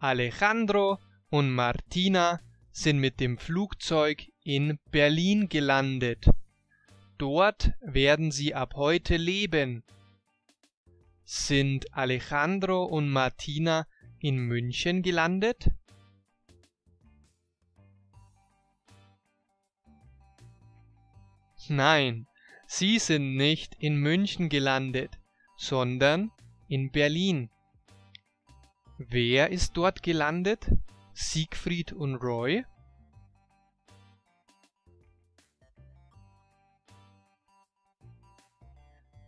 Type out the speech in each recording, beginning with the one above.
Alejandro und Martina sind mit dem Flugzeug in Berlin gelandet. Dort werden sie ab heute leben. Sind Alejandro und Martina in München gelandet? Nein, sie sind nicht in München gelandet, sondern in Berlin. Wer ist dort gelandet? Siegfried und Roy?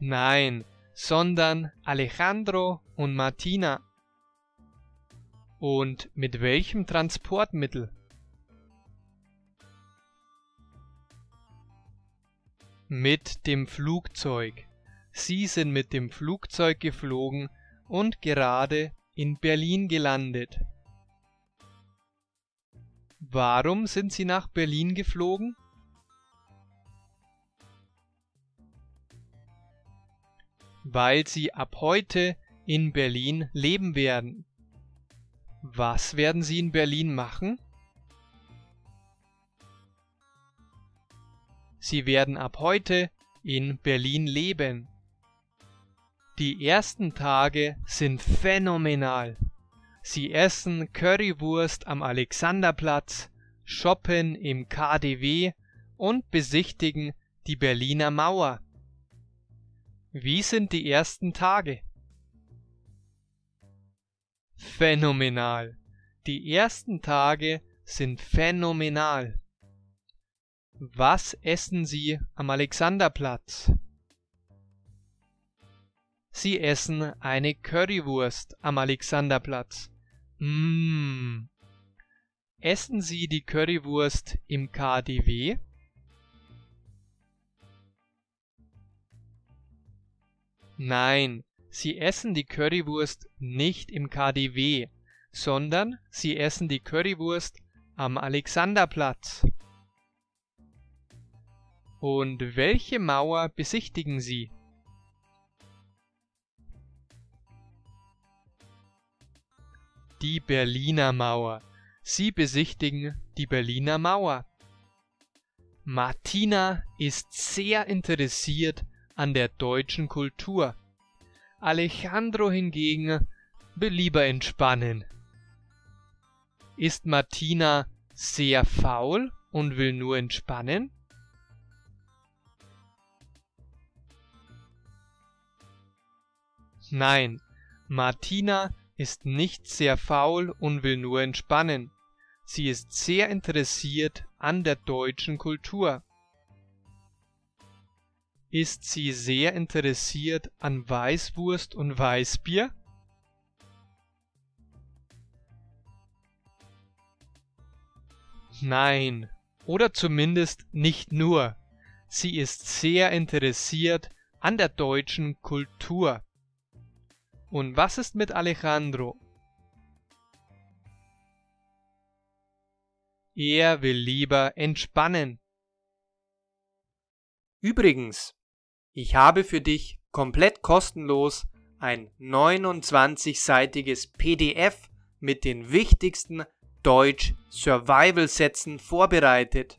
Nein, sondern Alejandro und Martina. Und mit welchem Transportmittel? Mit dem Flugzeug. Sie sind mit dem Flugzeug geflogen und gerade in Berlin gelandet. Warum sind Sie nach Berlin geflogen? Weil Sie ab heute in Berlin leben werden. Was werden Sie in Berlin machen? Sie werden ab heute in Berlin leben. Die ersten Tage sind phänomenal. Sie essen Currywurst am Alexanderplatz, shoppen im KDW und besichtigen die Berliner Mauer. Wie sind die ersten Tage? Phänomenal. Die ersten Tage sind phänomenal. Was essen Sie am Alexanderplatz? Sie essen eine Currywurst am Alexanderplatz. Mmh. Essen Sie die Currywurst im KDW? Nein, Sie essen die Currywurst nicht im KDW, sondern Sie essen die Currywurst am Alexanderplatz. Und welche Mauer besichtigen Sie? Die Berliner Mauer. Sie besichtigen die Berliner Mauer. Martina ist sehr interessiert an der deutschen Kultur. Alejandro hingegen will lieber entspannen. Ist Martina sehr faul und will nur entspannen? Nein, Martina ist nicht sehr faul und will nur entspannen. Sie ist sehr interessiert an der deutschen Kultur. Ist sie sehr interessiert an Weißwurst und Weißbier? Nein, oder zumindest nicht nur. Sie ist sehr interessiert an der deutschen Kultur. Und was ist mit Alejandro? Er will lieber entspannen. Übrigens, ich habe für dich komplett kostenlos ein 29-seitiges PDF mit den wichtigsten Deutsch Survival Sätzen vorbereitet.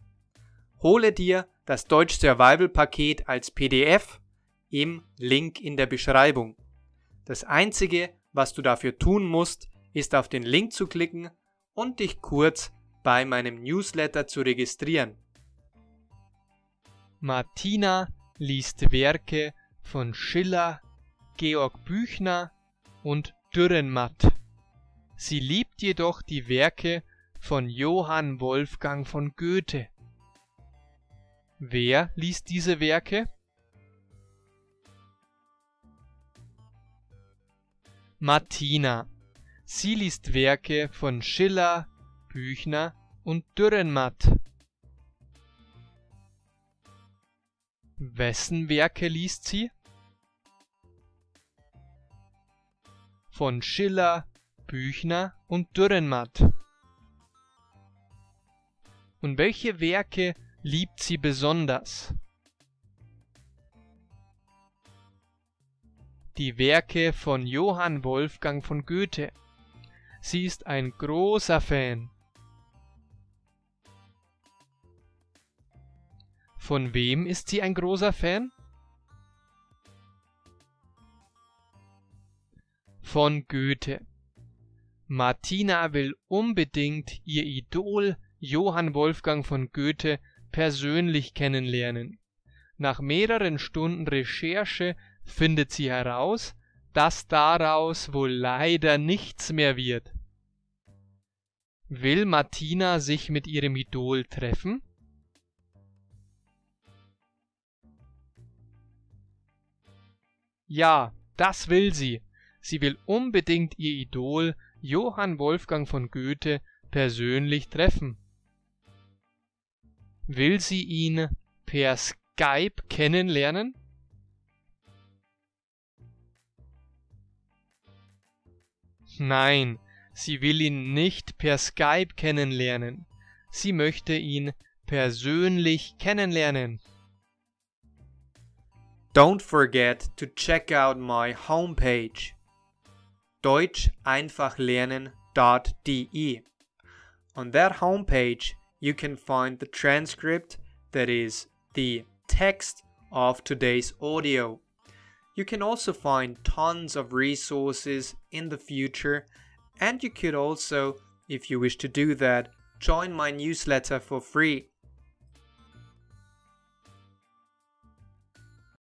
Hole dir das Deutsch Survival Paket als PDF im Link in der Beschreibung. Das Einzige, was du dafür tun musst, ist auf den Link zu klicken und dich kurz bei meinem Newsletter zu registrieren. Martina liest Werke von Schiller, Georg Büchner und Dürrenmatt. Sie liebt jedoch die Werke von Johann Wolfgang von Goethe. Wer liest diese Werke? Martina. Sie liest Werke von Schiller, Büchner und Dürrenmatt. Wessen Werke liest sie? Von Schiller, Büchner und Dürrenmatt. Und welche Werke liebt sie besonders? Die Werke von Johann Wolfgang von Goethe. sie ist ein großer Fan. Von wem ist sie ein großer Fan? Von Goethe. Martina will unbedingt ihr Idol Johann Wolfgang von Goethe persönlich kennenlernen. Nach mehreren Stunden Recherche findet sie heraus, dass daraus wohl leider nichts mehr wird. Will Martina sich mit ihrem Idol treffen? Ja, das will sie. Sie will unbedingt ihr Idol Johann Wolfgang von Goethe persönlich treffen. Will sie ihn per Skype kennenlernen? Nein, sie will ihn nicht per Skype kennenlernen. Sie möchte ihn persönlich kennenlernen. Don't forget to check out my homepage deutscheinfachlernen.de. On that homepage, you can find the transcript, that is, the text of today's audio. You can also find tons of resources in the future, and you could also, if you wish to do that, join my newsletter for free.